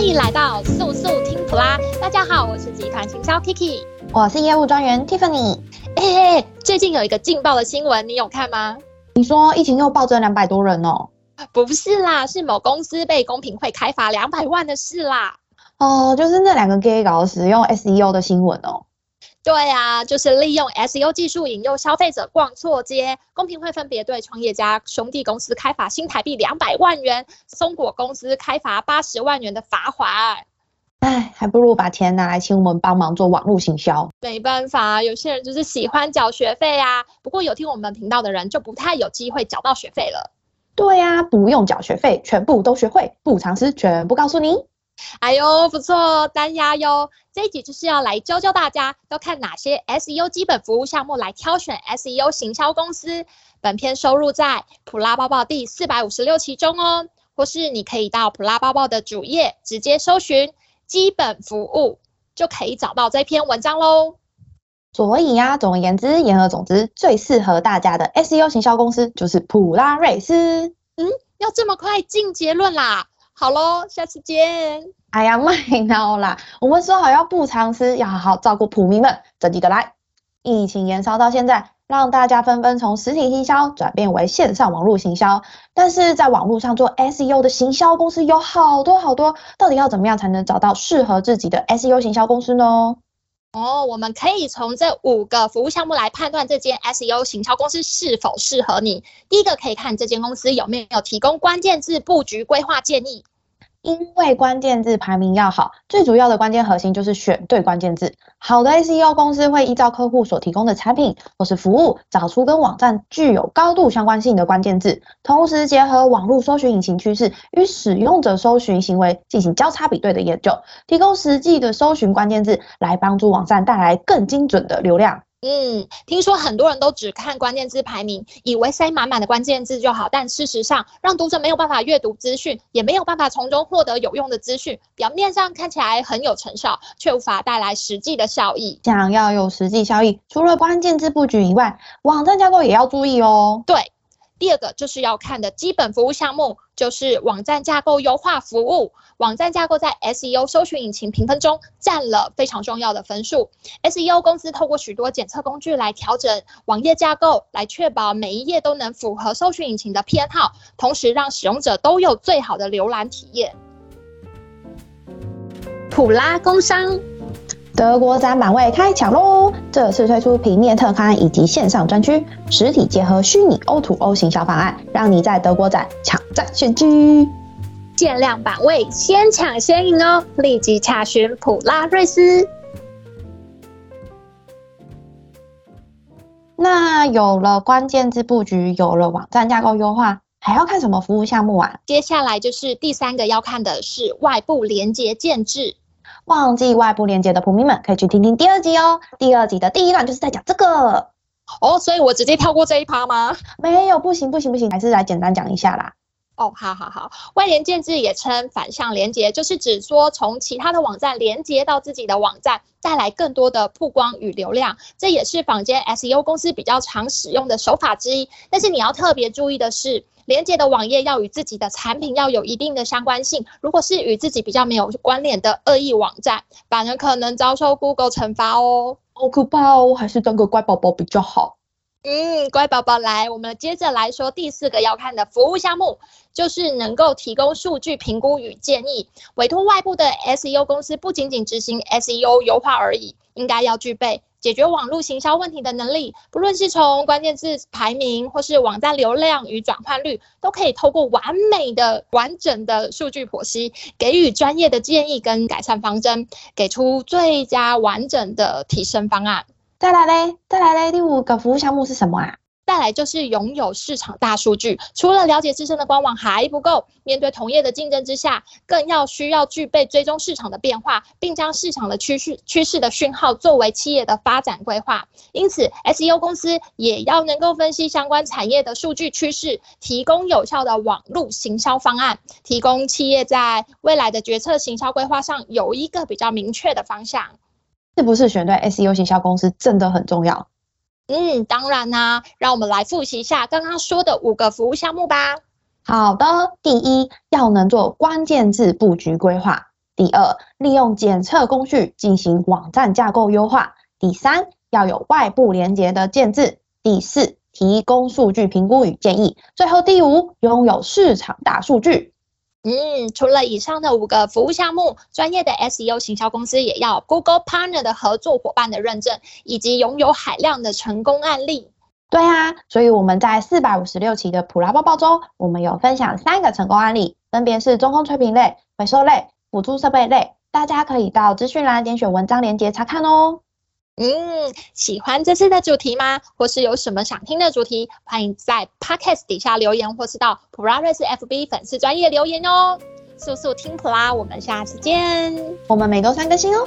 欢迎来到速速听普拉，大家好，我是集团行销 Kiki，我是业务专员 Tiffany。哎，最近有一个劲爆的新闻，你有看吗？你说疫情又暴增两百多人哦？不是啦，是某公司被公平会开罚两百万的事啦。哦，就是那两个 gay 搞使用 SEO 的新闻哦。对啊，就是利用 SEO 技术引诱消费者逛错街，公平会分别对创业家兄弟公司开罚新台币两百万元，松果公司开罚八十万元的罚款。哎，还不如把钱拿来请我们帮忙做网络行销。没办法，有些人就是喜欢缴学费啊。不过有听我们频道的人就不太有机会缴到学费了。对呀、啊，不用缴学费，全部都学会，不藏私全部告诉你。哎呦，不错，单押哟。这一集就是要来教教大家要看哪些 SEO 基本服务项目来挑选 SEO 行销公司。本篇收录在普拉抱报第四百五十六期中哦，或是你可以到普拉抱报的主页直接搜寻基本服务，就可以找到这篇文章喽。所以呀、啊，总而言之，言而总之，最适合大家的 SEO 行销公司就是普拉瑞斯。嗯，要这么快进结论啦？好喽，下次见。哎呀，麦闹啦！我们说好要不藏私，要好好照顾普民们。这几个来，疫情延烧到现在，让大家纷纷从实体行销转变为线上网络行销。但是在网络上做 SEO 的行销公司有好多好多，到底要怎么样才能找到适合自己的 SEO 行销公司呢？哦，我们可以从这五个服务项目来判断这间 SEO 行销公司是否适合你。第一个可以看这间公司有没有提供关键字布局规划建议。因为关键字排名要好，最主要的关键核心就是选对关键字。好的 SEO 公司会依照客户所提供的产品或是服务，找出跟网站具有高度相关性的关键字，同时结合网络搜寻引擎趋势与使用者搜寻行为进行交叉比对的研究，提供实际的搜寻关键字，来帮助网站带来更精准的流量。嗯，听说很多人都只看关键字排名，以为塞满满的关键字就好，但事实上，让读者没有办法阅读资讯，也没有办法从中获得有用的资讯。表面上看起来很有成效，却无法带来实际的效益。想要有实际效益，除了关键字布局以外，网站架构也要注意哦。对。第二个就是要看的基本服务项目，就是网站架构优化服务。网站架构在 SEO 搜寻引擎评分中占了非常重要的分数。SEO 公司透过许多检测工具来调整网页架构，来确保每一页都能符合搜寻引擎的偏好，同时让使用者都有最好的浏览体验。普拉工商。德国展板位开抢喽！这次推出平面特刊以及线上专区，实体结合虚拟 O2O 行销方案，让你在德国展抢占先机。限量版位，先抢先赢哦！立即查询普拉瑞斯。那有了关键字布局，有了网站架构优化，还要看什么服务项目啊？接下来就是第三个要看的是外部连接建置。忘记外部连接的普迷们，可以去听听第二集哦。第二集的第一段就是在讲这个哦，所以我直接跳过这一趴吗？没有，不行不行不行，还是来简单讲一下啦。哦，好好好，外联建制也称反向连接，就是指说从其他的网站连接到自己的网站，带来更多的曝光与流量。这也是坊间 SEO 公司比较常使用的手法之一。但是你要特别注意的是。连接的网页要与自己的产品要有一定的相关性，如果是与自己比较没有关联的恶意网站，反而可能遭受 Google 惩罚哦。好可怕哦，还是当个乖宝宝比较好。嗯，乖宝宝来，我们接着来说第四个要看的服务项目，就是能够提供数据评估与建议。委托外部的 SEO 公司不仅仅执行 SEO 优化而已，应该要具备。解决网络行销问题的能力，不论是从关键字排名，或是网站流量与转换率，都可以透过完美的、完整的数据剖析，给予专业的建议跟改善方针，给出最佳完整的提升方案。再来嘞，再来嘞，第五个服务项目是什么啊？再来就是拥有市场大数据，除了了解自身的官网还不够，面对同业的竞争之下，更要需要具备追踪市场的变化，并将市场的趋势趋势的讯号作为企业的发展规划。因此，SEO 公司也要能够分析相关产业的数据趋势，提供有效的网络行销方案，提供企业在未来的决策行销规划上有一个比较明确的方向。是不是选对 SEO 行销公司真的很重要？嗯，当然啦、啊，让我们来复习一下刚刚说的五个服务项目吧。好的，第一，要能做关键字布局规划；第二，利用检测工具进行网站架构优化。第三，要有外部连接的建制。第四，提供数据评估与建议。最后第五，拥有市场大数据。嗯，除了以上的五个服务项目，专业的 SEO 行销公司也要 Google Partner 的合作伙伴的认证，以及拥有海量的成功案例。对啊，所以我们在四百五十六期的普拉抱报中，我们有分享三个成功案例，分别是中空吹瓶类、回收类、辅助设备类。大家可以到资讯栏点选文章链接查看哦。嗯，喜欢这次的主题吗？或是有什么想听的主题？欢迎在 Podcast 底下留言，或是到普拉瑞斯 FB 粉丝专业留言哦。速速听普拉，我们下次见。我们每周三更新哦。